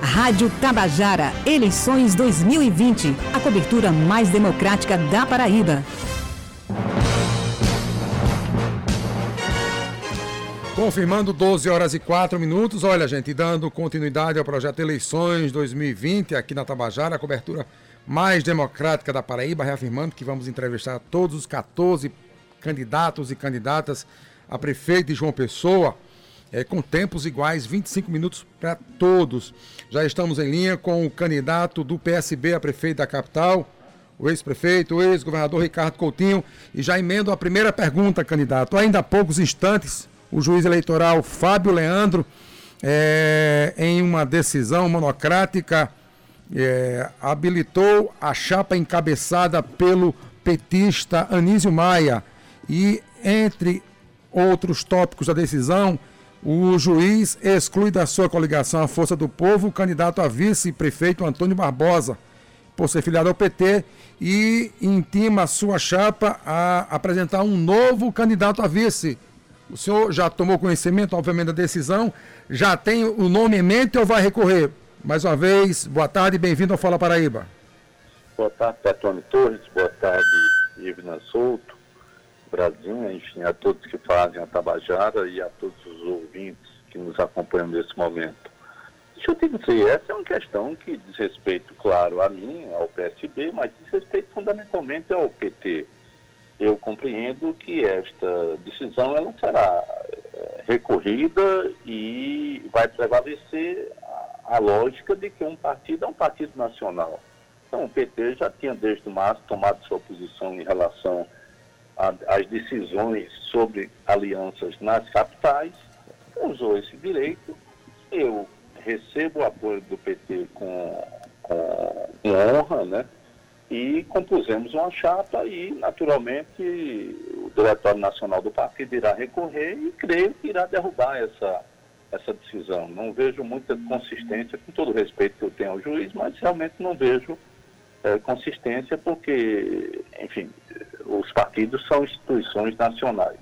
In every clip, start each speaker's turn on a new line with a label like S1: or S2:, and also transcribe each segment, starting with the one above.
S1: Rádio Tabajara, eleições 2020. A cobertura mais democrática da Paraíba.
S2: Confirmando 12 horas e 4 minutos. Olha, gente, dando continuidade ao projeto Eleições 2020 aqui na Tabajara, a cobertura mais democrática da Paraíba, reafirmando que vamos entrevistar todos os 14 candidatos e candidatas a prefeito de João Pessoa, é, com tempos iguais, 25 minutos para todos. Já estamos em linha com o candidato do PSB a prefeito da capital, o ex-prefeito, o ex-governador Ricardo Coutinho. E já emendo a primeira pergunta, candidato. Ainda há poucos instantes, o juiz eleitoral Fábio Leandro, é, em uma decisão monocrática, é, habilitou a chapa encabeçada pelo petista Anísio Maia. E entre outros tópicos da decisão, o juiz exclui da sua coligação a Força do Povo o candidato a vice-prefeito Antônio Barbosa, por ser filiado ao PT, e intima a sua chapa a apresentar um novo candidato a vice. O senhor já tomou conhecimento, obviamente, da decisão, já tem o nome em mente ou vai recorrer? Mais uma vez, boa tarde e bem-vindo ao Fala Paraíba.
S3: Boa tarde, Petone Torres, boa tarde, Ivna Souto. Brasil, enfim, a todos que fazem a Tabajara e a todos os ouvintes que nos acompanham nesse momento. Deixa eu te dizer, essa é uma questão que diz respeito, claro, a mim, ao PSB, mas diz respeito fundamentalmente ao PT. Eu compreendo que esta decisão ela será eh, recorrida e vai prevalecer a lógica de que um partido é um partido nacional. Então, o PT já tinha desde março tomado sua posição em relação as decisões sobre alianças nas capitais, usou esse direito. Eu recebo o apoio do PT com, com, com honra, né? E compusemos uma chapa e, naturalmente, o Diretório Nacional do Partido irá recorrer e creio que irá derrubar essa, essa decisão. Não vejo muita consistência, com todo o respeito que eu tenho ao juiz, mas realmente não vejo é, consistência porque, enfim, os partidos são instituições nacionais.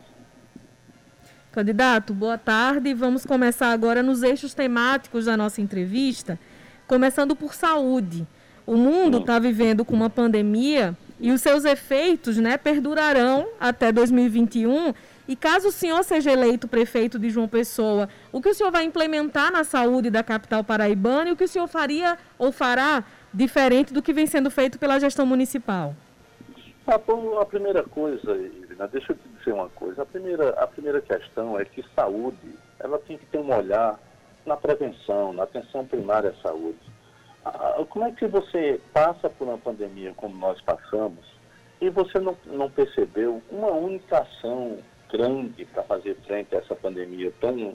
S4: Candidato, boa tarde. Vamos começar agora nos eixos temáticos da nossa entrevista, começando por saúde. O mundo está vivendo com uma pandemia e os seus efeitos né, perdurarão até 2021. E caso o senhor seja eleito prefeito de João Pessoa, o que o senhor vai implementar na saúde da capital paraibana e o que o senhor faria ou fará diferente do que vem sendo feito pela gestão municipal?
S3: Bom, a primeira coisa, Irina, deixa eu te dizer uma coisa. A primeira, a primeira questão é que saúde, ela tem que ter um olhar na prevenção, na atenção primária à saúde. Como é que você passa por uma pandemia como nós passamos e você não, não percebeu uma única ação grande para fazer frente a essa pandemia tão,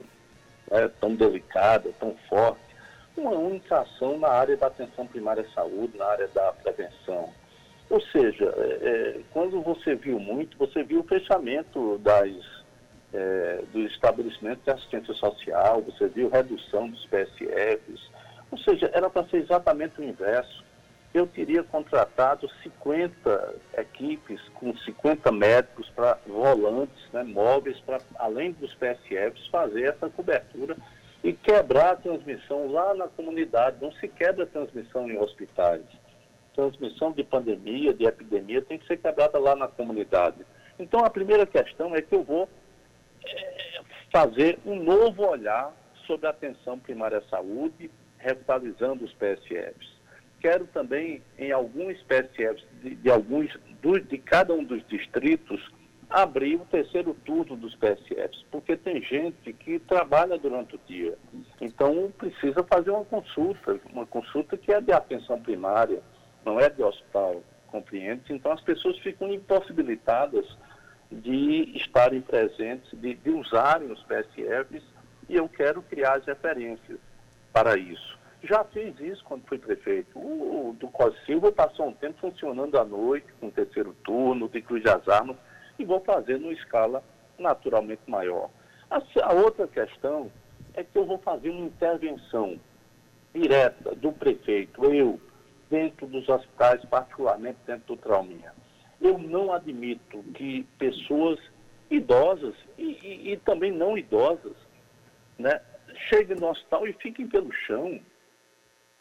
S3: é, tão delicada, tão forte, uma única ação na área da atenção primária à saúde, na área da prevenção ou seja, é, é, quando você viu muito, você viu o fechamento das, é, dos estabelecimentos de assistência social, você viu redução dos PSFs, ou seja, era para ser exatamente o inverso. Eu teria contratado 50 equipes com 50 médicos para volantes, né, móveis, para, além dos PSFs, fazer essa cobertura e quebrar a transmissão lá na comunidade. Não se quebra a transmissão em hospitais transmissão de pandemia, de epidemia, tem que ser quebrada lá na comunidade. Então, a primeira questão é que eu vou é, fazer um novo olhar sobre a atenção primária à saúde, revitalizando os PSFs. Quero também, em alguns PSFs, de, de alguns, de cada um dos distritos, abrir o terceiro turno dos PSFs, porque tem gente que trabalha durante o dia. Então, precisa fazer uma consulta, uma consulta que é de atenção primária não é de hospital, compreende? Então as pessoas ficam impossibilitadas de estarem presentes, de, de usarem os PSFs e eu quero criar as referências para isso. Já fiz isso quando fui prefeito. O, o do Cos Silva passou um tempo funcionando à noite, com o terceiro turno, de Cruz das Armas, e vou fazer numa escala naturalmente maior. A, a outra questão é que eu vou fazer uma intervenção direta do prefeito, eu, dentro dos hospitais, particularmente dentro do Trauminha. Eu não admito que pessoas idosas e, e, e também não idosas né, cheguem no hospital e fiquem pelo chão.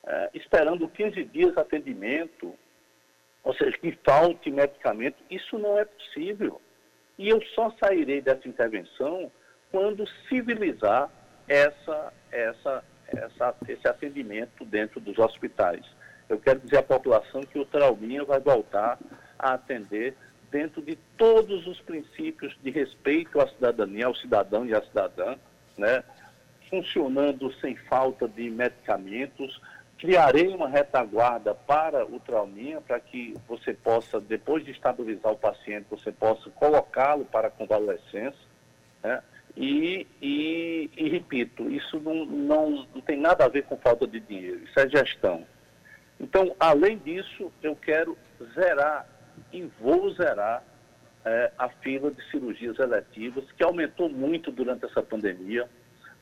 S3: é, esperando 15 dias de atendimento, ou seja, que falte medicamento. Isso não é possível. E eu só sairei dessa intervenção quando civilizar essa, essa, essa, esse atendimento dentro dos hospitais. Eu quero dizer à população que o Trauminha vai voltar a atender dentro de todos os princípios de respeito à cidadania, ao cidadão e à cidadã, né? funcionando sem falta de medicamentos. Criarei uma retaguarda para o trauminha, para que você possa, depois de estabilizar o paciente, você possa colocá-lo para a convalescência. Né? E, e, e, repito, isso não, não, não tem nada a ver com falta de dinheiro, isso é gestão. Então, além disso, eu quero zerar e vou zerar é, a fila de cirurgias eletivas, que aumentou muito durante essa pandemia,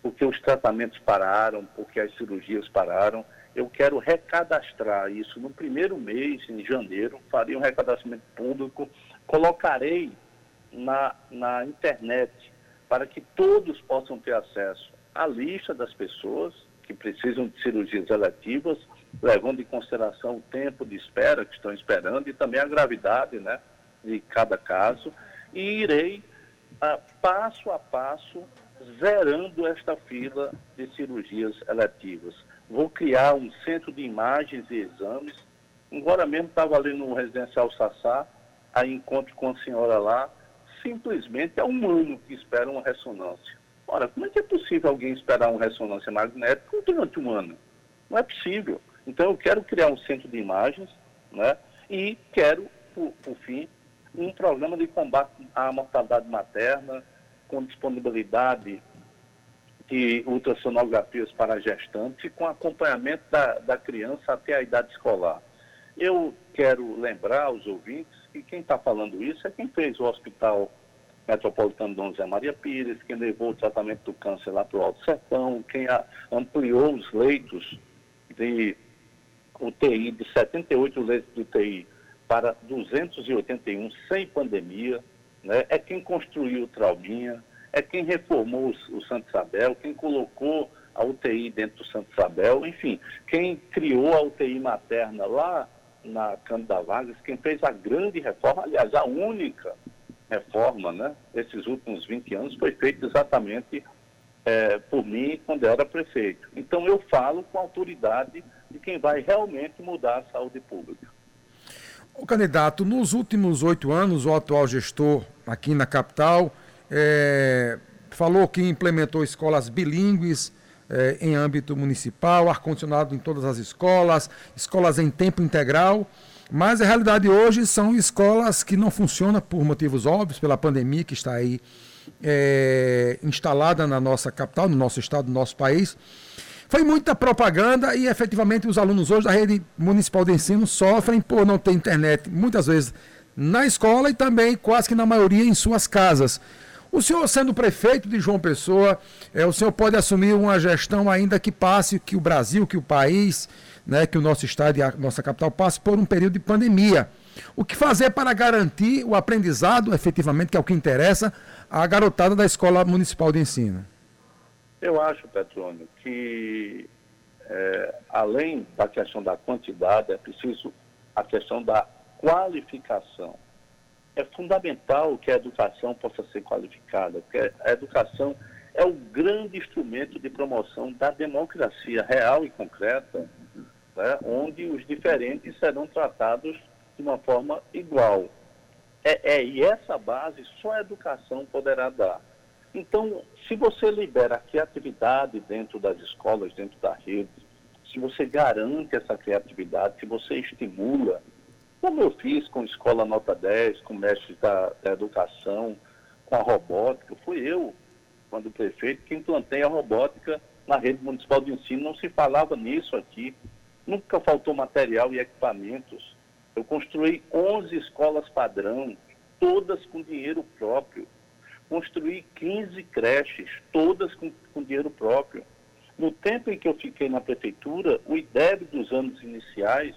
S3: porque os tratamentos pararam, porque as cirurgias pararam. Eu quero recadastrar isso no primeiro mês, em janeiro, farei um recadastramento público, colocarei na, na internet para que todos possam ter acesso à lista das pessoas que precisam de cirurgias eletivas, levando em consideração o tempo de espera que estão esperando e também a gravidade né, de cada caso, e irei, ah, passo a passo, zerando esta fila de cirurgias eletivas. Vou criar um centro de imagens e exames. Agora mesmo estava ali no residencial Sassá, aí encontro com a senhora lá, simplesmente é um ano que espera uma ressonância. Ora, como é que é possível alguém esperar uma ressonância magnética durante um ano? Não é possível. Então, eu quero criar um centro de imagens né, e quero, por, por fim, um programa de combate à mortalidade materna, com disponibilidade de ultrassonografias para gestantes com acompanhamento da, da criança até a idade escolar. Eu quero lembrar aos ouvintes que quem está falando isso é quem fez o Hospital Metropolitano Dom José Maria Pires, quem levou o tratamento do câncer lá para o Alto Sertão, quem ampliou os leitos de UTI, de 78 leitos de UTI para 281 sem pandemia, né? é quem construiu o Trauminha, é quem reformou o, o Santo Isabel, quem colocou a UTI dentro do Santo Isabel, enfim, quem criou a UTI materna lá na Cândida Vargas, quem fez a grande reforma, aliás, a única reforma, né, esses últimos 20 anos, foi feita exatamente é, por mim quando eu era prefeito. Então eu falo com a autoridade de quem vai realmente mudar a saúde pública.
S2: O candidato, nos últimos oito anos, o atual gestor aqui na capital é, falou que implementou escolas bilíngues é, em âmbito municipal, ar-condicionado em todas as escolas, escolas em tempo integral. Mas a realidade hoje são escolas que não funcionam por motivos óbvios, pela pandemia que está aí é, instalada na nossa capital, no nosso estado, no nosso país. Foi muita propaganda e efetivamente os alunos hoje da rede municipal de ensino sofrem por não ter internet, muitas vezes na escola e também quase que na maioria em suas casas. O senhor, sendo prefeito de João Pessoa, é, o senhor pode assumir uma gestão ainda que passe, que o Brasil, que o país, né, que o nosso estado e a nossa capital passe por um período de pandemia. O que fazer para garantir o aprendizado, efetivamente, que é o que interessa, à garotada da Escola Municipal de Ensino?
S3: Eu acho, Petrônio, que é, além da questão da quantidade, é preciso a questão da qualificação. É fundamental que a educação possa ser qualificada, porque a educação é o grande instrumento de promoção da democracia real e concreta né, onde os diferentes serão tratados de uma forma igual. É, é, e essa base só a educação poderá dar. Então, se você libera a criatividade dentro das escolas, dentro da rede, se você garante essa criatividade, se você estimula, como eu fiz com Escola Nota 10, com mestres da, da educação, com a robótica, fui eu, quando prefeito, que implantei a robótica na rede municipal de ensino. Não se falava nisso aqui. Nunca faltou material e equipamentos. Eu construí 11 escolas padrão, todas com dinheiro próprio. Construí 15 creches, todas com, com dinheiro próprio. No tempo em que eu fiquei na prefeitura, o IDEB dos anos iniciais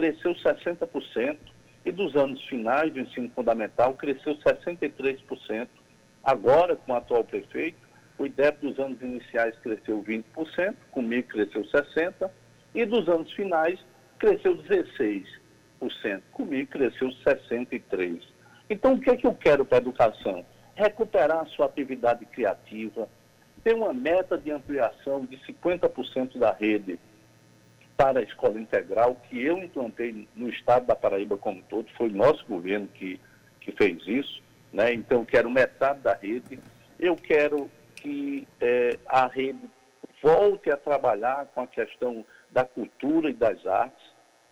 S3: cresceu 60% e dos anos finais do ensino fundamental cresceu 63%. Agora, com o atual prefeito, o IDEB dos anos iniciais cresceu 20%, comigo cresceu 60%, E dos anos finais, cresceu 16%. Comigo cresceu 63%. Então, o que é que eu quero para a educação? Recuperar a sua atividade criativa, ter uma meta de ampliação de 50% da rede para a escola integral, que eu implantei no estado da Paraíba como todo, foi nosso governo que, que fez isso. Né? Então, quero metade da rede. Eu quero que é, a rede volte a trabalhar com a questão da cultura e das artes.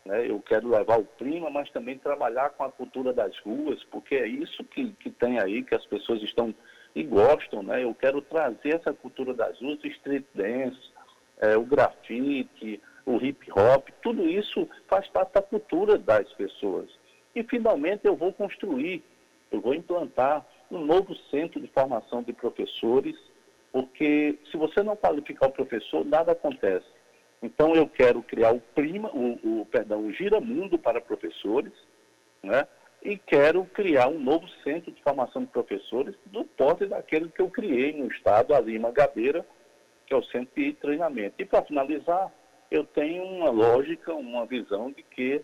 S3: Né? Eu quero levar o prima, mas também trabalhar com a cultura das ruas, porque é isso que, que tem aí, que as pessoas estão e gostam. Né? Eu quero trazer essa cultura das ruas, o street dance, é, o grafite, o hip hop, tudo isso faz parte da cultura das pessoas. E finalmente eu vou construir, eu vou implantar um novo centro de formação de professores, porque se você não qualificar o professor, nada acontece. Então eu quero criar o prima, o, o perdão, o giramundo para professores, né? E quero criar um novo centro de formação de professores do porte daquele que eu criei no estado, ali em Mangabeira, que é o centro de treinamento. E para finalizar, eu tenho uma lógica, uma visão de que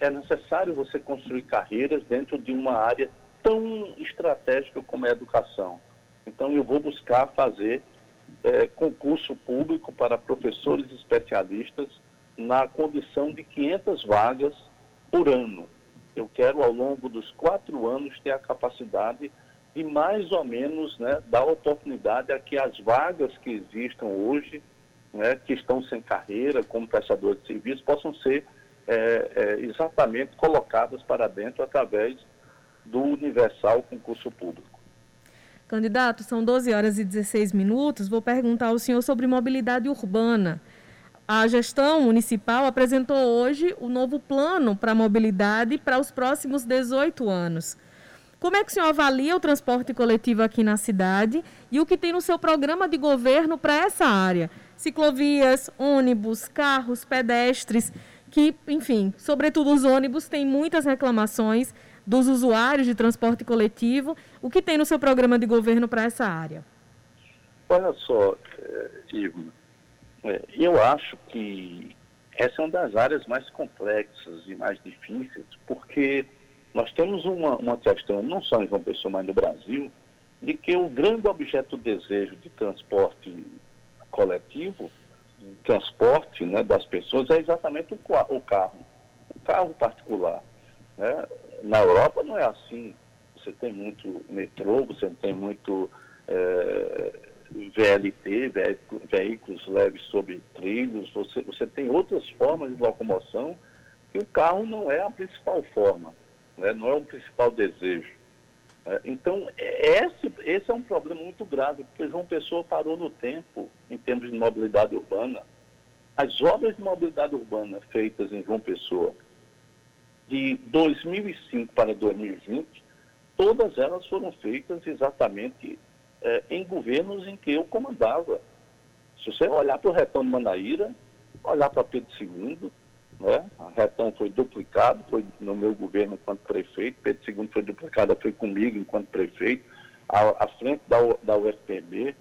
S3: é necessário você construir carreiras dentro de uma área tão estratégica como é a educação. Então, eu vou buscar fazer é, concurso público para professores especialistas na condição de 500 vagas por ano. Eu quero, ao longo dos quatro anos, ter a capacidade de mais ou menos né, dar oportunidade a que as vagas que existam hoje né, que estão sem carreira como prestadores de serviço possam ser é, é, exatamente colocadas para dentro através do universal concurso público.
S4: Candidato, são 12 horas e 16 minutos. Vou perguntar ao senhor sobre mobilidade urbana. A gestão municipal apresentou hoje o novo plano para a mobilidade para os próximos 18 anos. Como é que o senhor avalia o transporte coletivo aqui na cidade e o que tem no seu programa de governo para essa área? Ciclovias, ônibus, carros, pedestres, que, enfim, sobretudo os ônibus, têm muitas reclamações dos usuários de transporte coletivo. O que tem no seu programa de governo para essa área?
S3: Olha só, eh, Ivo, eh, eu acho que essa é uma das áreas mais complexas e mais difíceis, porque nós temos uma, uma questão, não só em João Pessoa, mas no Brasil, de que o grande objeto do desejo de transporte coletivo, transporte né, das pessoas, é exatamente o, o carro, o carro particular. Né? Na Europa não é assim. Você tem muito metrô, você tem muito é, VLT, veículos leves sobre trilhos, você, você tem outras formas de locomoção que o carro não é a principal forma, né? não é o principal desejo. É, então, é, esse, esse é um problema muito grave, porque João Pessoa parou no tempo em termos de mobilidade urbana. As obras de mobilidade urbana feitas em João Pessoa de 2005 para 2020, todas elas foram feitas exatamente é, em governos em que eu comandava. Se você olhar para o Retão de Manaíra, olhar para Pedro II, né? A Retão foi duplicado, foi no meu governo enquanto prefeito, Pedro II foi duplicada, foi comigo enquanto prefeito, à, à frente da, da UFPB,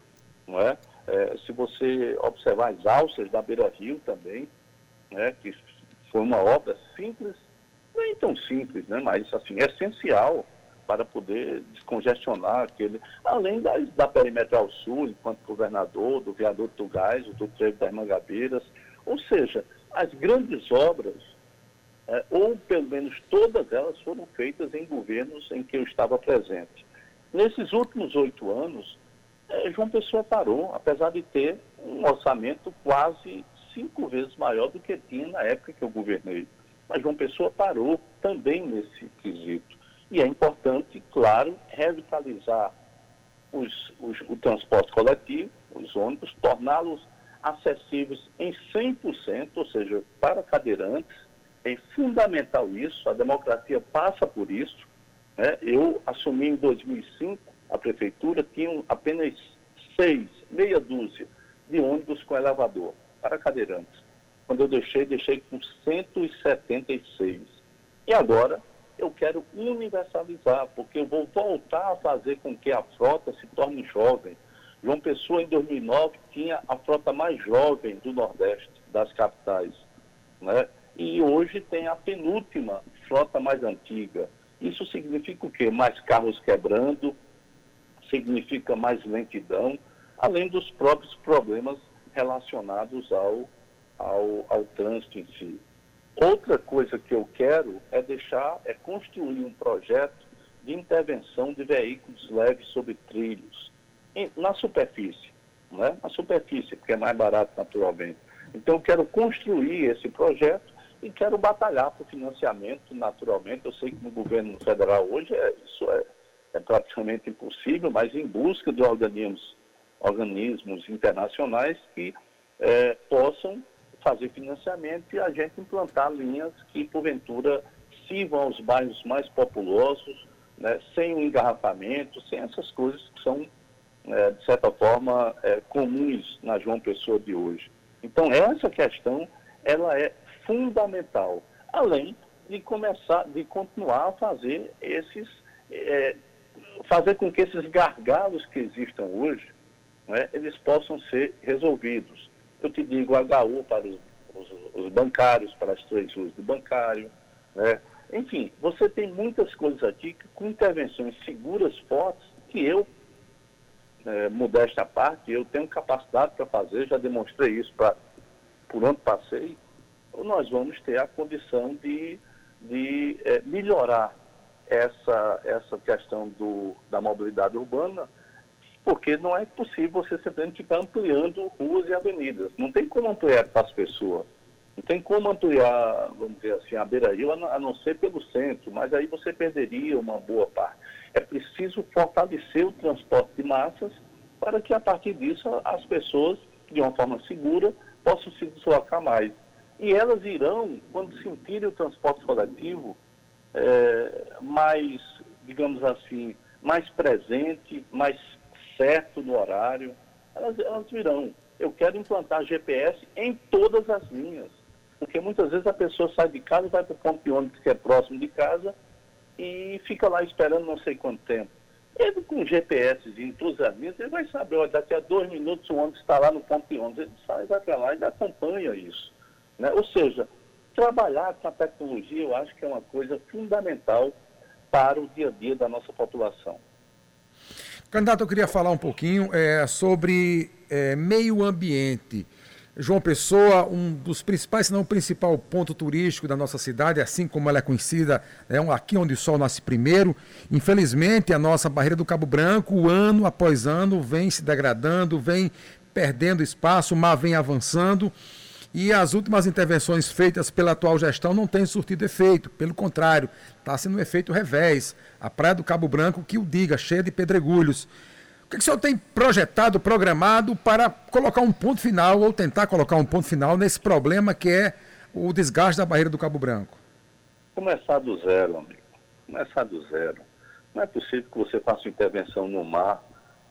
S3: não é? é? se você observar as alças da Beira Rio também, né? que foi uma obra simples, nem tão simples, né? mas assim, essencial para poder descongestionar aquele, além da, da Perimetral Sul, enquanto governador, do viaduto do Gás, do trevo das Mangabeiras, ou seja, as grandes obras, é, ou pelo menos todas elas, foram feitas em governos em que eu estava presente. Nesses últimos oito anos, é, João Pessoa parou, apesar de ter um orçamento quase cinco vezes maior do que tinha na época que eu governei. Mas João Pessoa parou também nesse quesito. E é importante, claro, revitalizar os, os, o transporte coletivo, os ônibus, torná-los acessíveis em 100%, ou seja, para cadeirantes. É fundamental isso, a democracia passa por isso. Né? Eu assumi em 2005 a prefeitura, tinha apenas seis, meia dúzia de ônibus com elevador para cadeirantes. Quando eu deixei, deixei com 176. E agora eu quero universalizar, porque eu vou voltar a fazer com que a frota se torne jovem, João Pessoa, em 2009, tinha a frota mais jovem do Nordeste. das capitais. Né? E hoje tem a penúltima frota mais antiga. Isso significa o quê? Mais carros quebrando, significa mais lentidão, além dos próprios problemas relacionados ao, ao, ao trânsito em si. Outra coisa que eu quero é deixar, é construir um projeto de intervenção de veículos leves sobre trilhos, na superfície, né? na superfície, porque é mais barato naturalmente. Então eu quero construir esse projeto e quero batalhar por financiamento naturalmente. Eu sei que no governo federal hoje é, isso é, é praticamente impossível, mas em busca de organismos, organismos internacionais que é, possam fazer financiamento e a gente implantar linhas que, porventura, sirvam aos bairros mais populosos, né, sem o engarrafamento, sem essas coisas que são, é, de certa forma, é, comuns na João Pessoa de hoje. Então, essa questão, ela é fundamental, além de começar, de continuar a fazer esses, é, fazer com que esses gargalos que existam hoje, né, eles possam ser resolvidos eu te digo HU para os, os, os bancários, para as três ruas do bancário, né? Enfim, você tem muitas coisas aqui que, com intervenções seguras, fortes, que eu, é, modesta parte, eu tenho capacidade para fazer, já demonstrei isso pra, por onde passei, nós vamos ter a condição de, de é, melhorar essa, essa questão do, da mobilidade urbana porque não é possível você simplesmente ficar ampliando ruas e avenidas. Não tem como ampliar para as pessoas. Não tem como ampliar, vamos dizer assim, a beira-rio, a não ser pelo centro, mas aí você perderia uma boa parte. É preciso fortalecer o transporte de massas para que, a partir disso, as pessoas, de uma forma segura, possam se deslocar mais. E elas irão, quando sentirem o transporte coletivo, é, mais, digamos assim, mais presente, mais certo no horário, elas, elas virão. Eu quero implantar GPS em todas as linhas. Porque muitas vezes a pessoa sai de casa, vai para o ponto de ônibus que é próximo de casa e fica lá esperando não sei quanto tempo. Ele com GPS as linhas, ele vai saber, olha, daqui a dois minutos o ônibus está lá no ponto de ônibus. Ele sai, vai lá e acompanha isso. Né? Ou seja, trabalhar com a tecnologia eu acho que é uma coisa fundamental para o dia a dia da nossa população.
S2: Candidato, eu queria falar um pouquinho é, sobre é, meio ambiente. João Pessoa, um dos principais, se não o principal ponto turístico da nossa cidade, assim como ela é conhecida, é aqui onde o sol nasce primeiro. Infelizmente, a nossa barreira do Cabo Branco, ano após ano, vem se degradando, vem perdendo espaço, o mar vem avançando. E as últimas intervenções feitas pela atual gestão não têm surtido efeito, pelo contrário, está sendo um efeito revés. A Praia do Cabo Branco, que o diga, cheia de pedregulhos. Que, que o senhor tem projetado, programado para colocar um ponto final, ou tentar colocar um ponto final nesse problema que é o desgaste da barreira do Cabo Branco?
S3: Começar do zero, amigo. Começar do zero. Não é possível que você faça intervenção no mar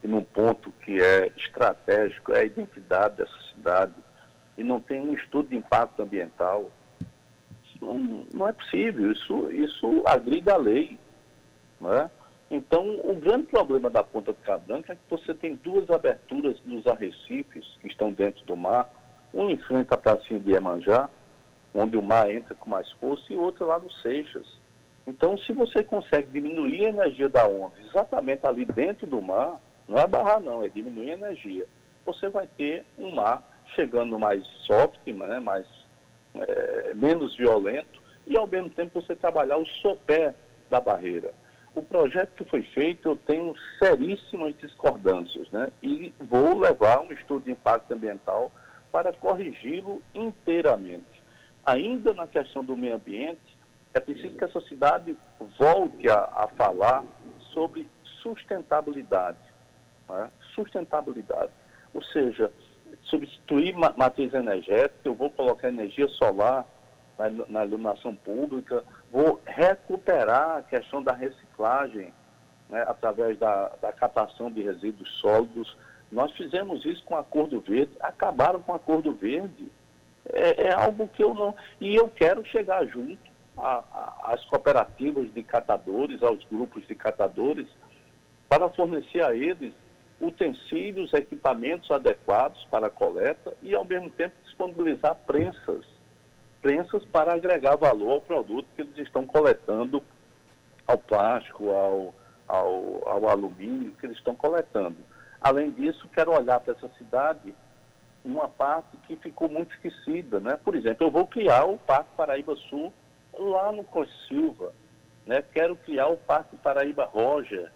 S3: e num ponto que é estratégico, é a identidade dessa cidade e não tem um estudo de impacto ambiental. Não, não é possível, isso, isso agrida a lei. Não é? Então, o grande problema da Ponta do Cabo Branco é que você tem duas aberturas nos arrecifes que estão dentro do mar, uma em frente à pracinha de Iemanjá, onde o mar entra com mais força, e outra lá no Seixas. Então, se você consegue diminuir a energia da onda exatamente ali dentro do mar, não é barrar não, é diminuir a energia, você vai ter um mar chegando mais soft, né, mais, é, menos violento, e ao mesmo tempo você trabalhar o sopé da barreira. O projeto que foi feito, eu tenho seríssimas discordâncias, né? E vou levar um estudo de impacto ambiental para corrigi-lo inteiramente. Ainda na questão do meio ambiente, é preciso que essa cidade volte a, a falar sobre sustentabilidade. Né? Sustentabilidade. Ou seja, substituir matriz energética, eu vou colocar energia solar na, na, iluminação pública, vou recuperar a questão da reciclagem né, através da, da captação de resíduos sólidos. Nós fizemos isso com a Acordo Verde, acabaram com a Acordo Verde. É, é algo que eu não. E eu quero chegar junto às cooperativas de catadores, aos grupos de catadores, para fornecer a eles utensílios, equipamentos adequados para a coleta e, ao mesmo tempo, disponibilizar prensas, prensas para agregar valor ao produto que eles estão coletando, ao plástico, ao, ao, ao alumínio que eles estão coletando. Além disso, quero olhar para essa cidade uma parte que ficou muito esquecida, né? Por exemplo, eu vou criar o Parque Paraíba Sul lá no Costa Silva, né? Quero criar o Parque Paraíba Roger,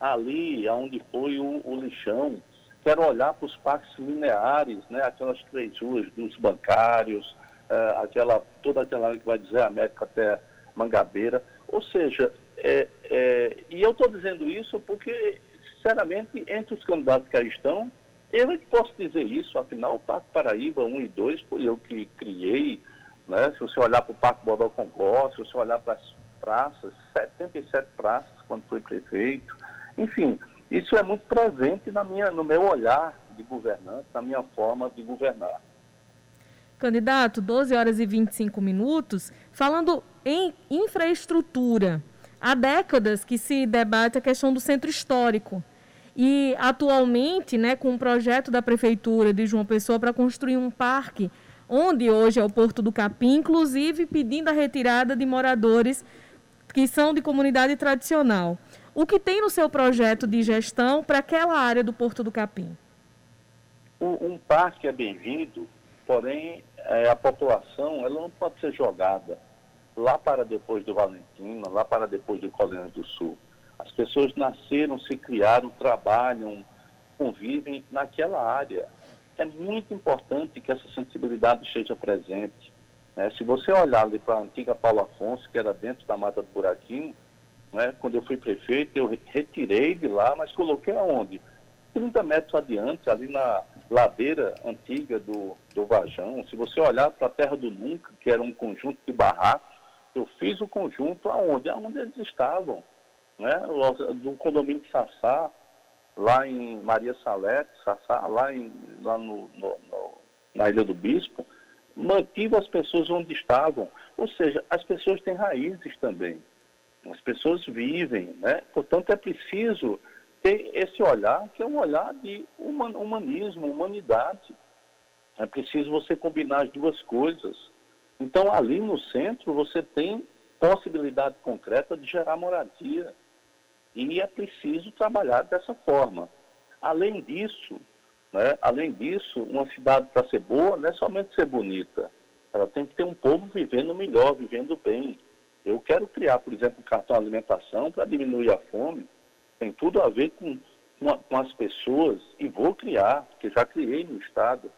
S3: ali onde foi o, o lixão. Quero olhar para os parques lineares, né? Aquelas três ruas dos bancários, uh, aquela, toda aquela que vai dizer América até Mangabeira. Ou seja, é, é, e eu estou dizendo isso porque, sinceramente, entre os candidatos que aí estão, eu é que posso dizer isso, afinal, o Parque Paraíba 1 e 2 foi eu que criei, né? Se você olhar para o Parque Bodó Concó, se você olhar para as praças, 77 praças quando foi prefeito, enfim, isso é muito presente na minha, no meu olhar de governante, na minha forma de governar.
S4: Candidato, 12 horas e 25 minutos, falando em infraestrutura. Há décadas que se debate a questão do centro histórico. E atualmente, né, com o um projeto da Prefeitura de João Pessoa para construir um parque, onde hoje é o Porto do Capim, inclusive pedindo a retirada de moradores que são de comunidade tradicional. O que tem no seu projeto de gestão para aquela área do Porto do Capim?
S3: Um, um parque é bem-vindo, porém é, a população ela não pode ser jogada lá para depois do Valentina, lá para depois do Colina do Sul. As pessoas nasceram, se criaram, trabalham, convivem naquela área. É muito importante que essa sensibilidade esteja presente. Né? Se você olhar ali para a antiga Paulo Afonso, que era dentro da Mata do Buraquinho, né? quando eu fui prefeito, eu retirei de lá, mas coloquei aonde? 30 metros adiante, ali na ladeira antiga do, do Vajão. Se você olhar para a Terra do Nunca, que era um conjunto de barracos, eu fiz o conjunto aonde? Aonde eles estavam né, do condomínio de Sassá, lá em Maria Salete, Sassá, lá, em, lá no, no, no, na Ilha do Bispo, mantive as pessoas onde estavam. Ou seja, as pessoas têm raízes também. As pessoas vivem, né? Portanto, é preciso ter esse olhar, que é um olhar de humanismo, humanidade. É preciso você combinar as duas coisas. Então, ali no centro, você tem possibilidade concreta de gerar moradia. E é preciso trabalhar dessa forma. Além disso, né, além disso, uma cidade para ser boa não é somente ser bonita. Ela tem que ter um povo vivendo melhor, vivendo bem. Eu quero criar, por exemplo, um cartão alimentação para diminuir a fome. Tem tudo a ver com, com, as pessoas e vou criar, porque já criei no Estado.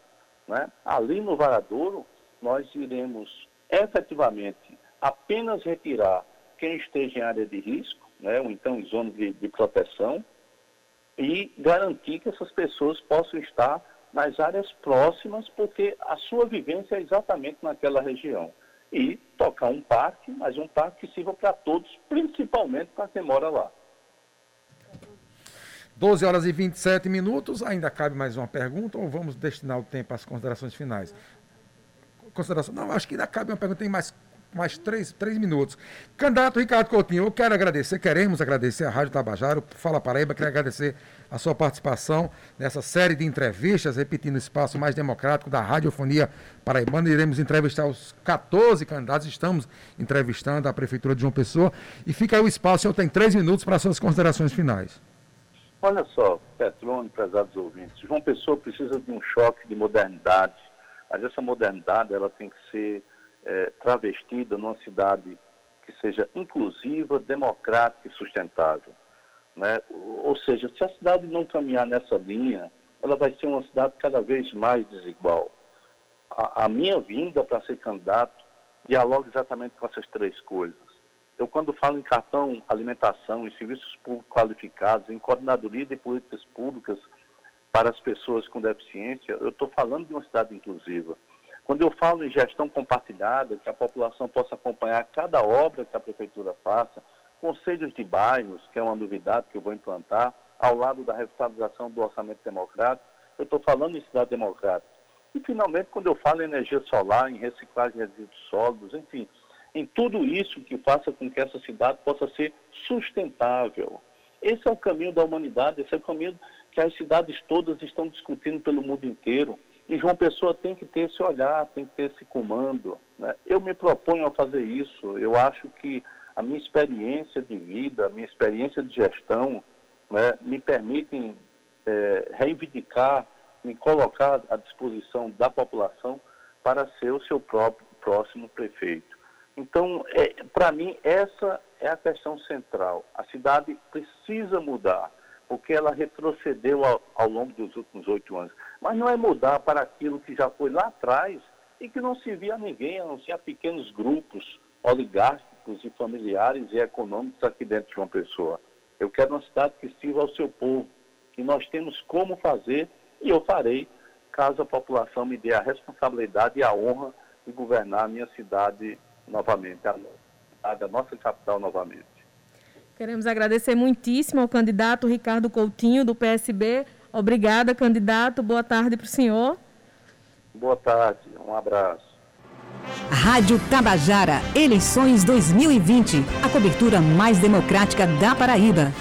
S3: Né? Ali no Varadouro, nós iremos efetivamente apenas retirar quem esteja em área de risco né, ou então em zonas de, de proteção, e garantir que essas pessoas possam estar nas áreas próximas, porque a sua vivência é exatamente naquela região. E tocar um parque, mas um parque que sirva para todos, principalmente para quem mora lá.
S2: 12 horas e 27 minutos, ainda cabe mais uma pergunta ou vamos destinar o tempo às considerações finais? Consideração, não, acho que ainda cabe uma pergunta, tem mais mais três, três minutos. Candidato Ricardo Coutinho, eu quero agradecer, queremos agradecer a Rádio Tabajaro, Fala Paraíba, quero agradecer a sua participação nessa série de entrevistas, repetindo o espaço mais democrático da radiofonia paraibana. Iremos entrevistar os 14 candidatos, estamos entrevistando a Prefeitura de João Pessoa. E fica aí o espaço, o senhor tem três minutos para suas considerações finais.
S3: Olha só, Petrone, prezados ouvintes, João Pessoa precisa de um choque de modernidade, mas essa modernidade ela tem que ser é, travestida numa cidade que seja inclusiva, democrática e sustentável. Né? Ou seja, se a cidade não caminhar nessa linha, ela vai ser uma cidade cada vez mais desigual. A, a minha vinda para ser candidato dialoga exatamente com essas três coisas. Eu, quando falo em cartão alimentação, em serviços públicos qualificados, em coordenadoria de políticas públicas para as pessoas com deficiência, eu estou falando de uma cidade inclusiva. Quando eu falo em gestão compartilhada, que a população possa acompanhar cada obra que a prefeitura faça, conselhos de bairros, que é uma novidade que eu vou implantar, ao lado da revitalização do orçamento democrático, eu estou falando em cidade democrática. E, finalmente, quando eu falo em energia solar, em reciclagem de resíduos sólidos, enfim, em tudo isso que faça com que essa cidade possa ser sustentável. Esse é o caminho da humanidade, esse é o caminho que as cidades todas estão discutindo pelo mundo inteiro. E João Pessoa tem que ter esse olhar, tem que ter esse comando. Né? Eu me proponho a fazer isso. Eu acho que a minha experiência de vida, a minha experiência de gestão, né, me permitem é, reivindicar, me colocar à disposição da população para ser o seu próprio próximo prefeito. Então, é, para mim, essa é a questão central. A cidade precisa mudar, porque ela retrocedeu ao, ao longo dos últimos oito anos. Mas não é mudar para aquilo que já foi lá atrás e que não se via a ninguém, a não ser a pequenos grupos oligárquicos e familiares e econômicos aqui dentro de uma pessoa. Eu quero uma cidade que sirva ao seu povo, que nós temos como fazer e eu farei caso a população me dê a responsabilidade e a honra de governar a minha cidade novamente, a, a nossa capital novamente.
S4: Queremos agradecer muitíssimo ao candidato Ricardo Coutinho, do PSB. Obrigada, candidato. Boa tarde para o senhor.
S3: Boa tarde, um abraço.
S1: Rádio Tabajara, eleições 2020. A cobertura mais democrática da Paraíba.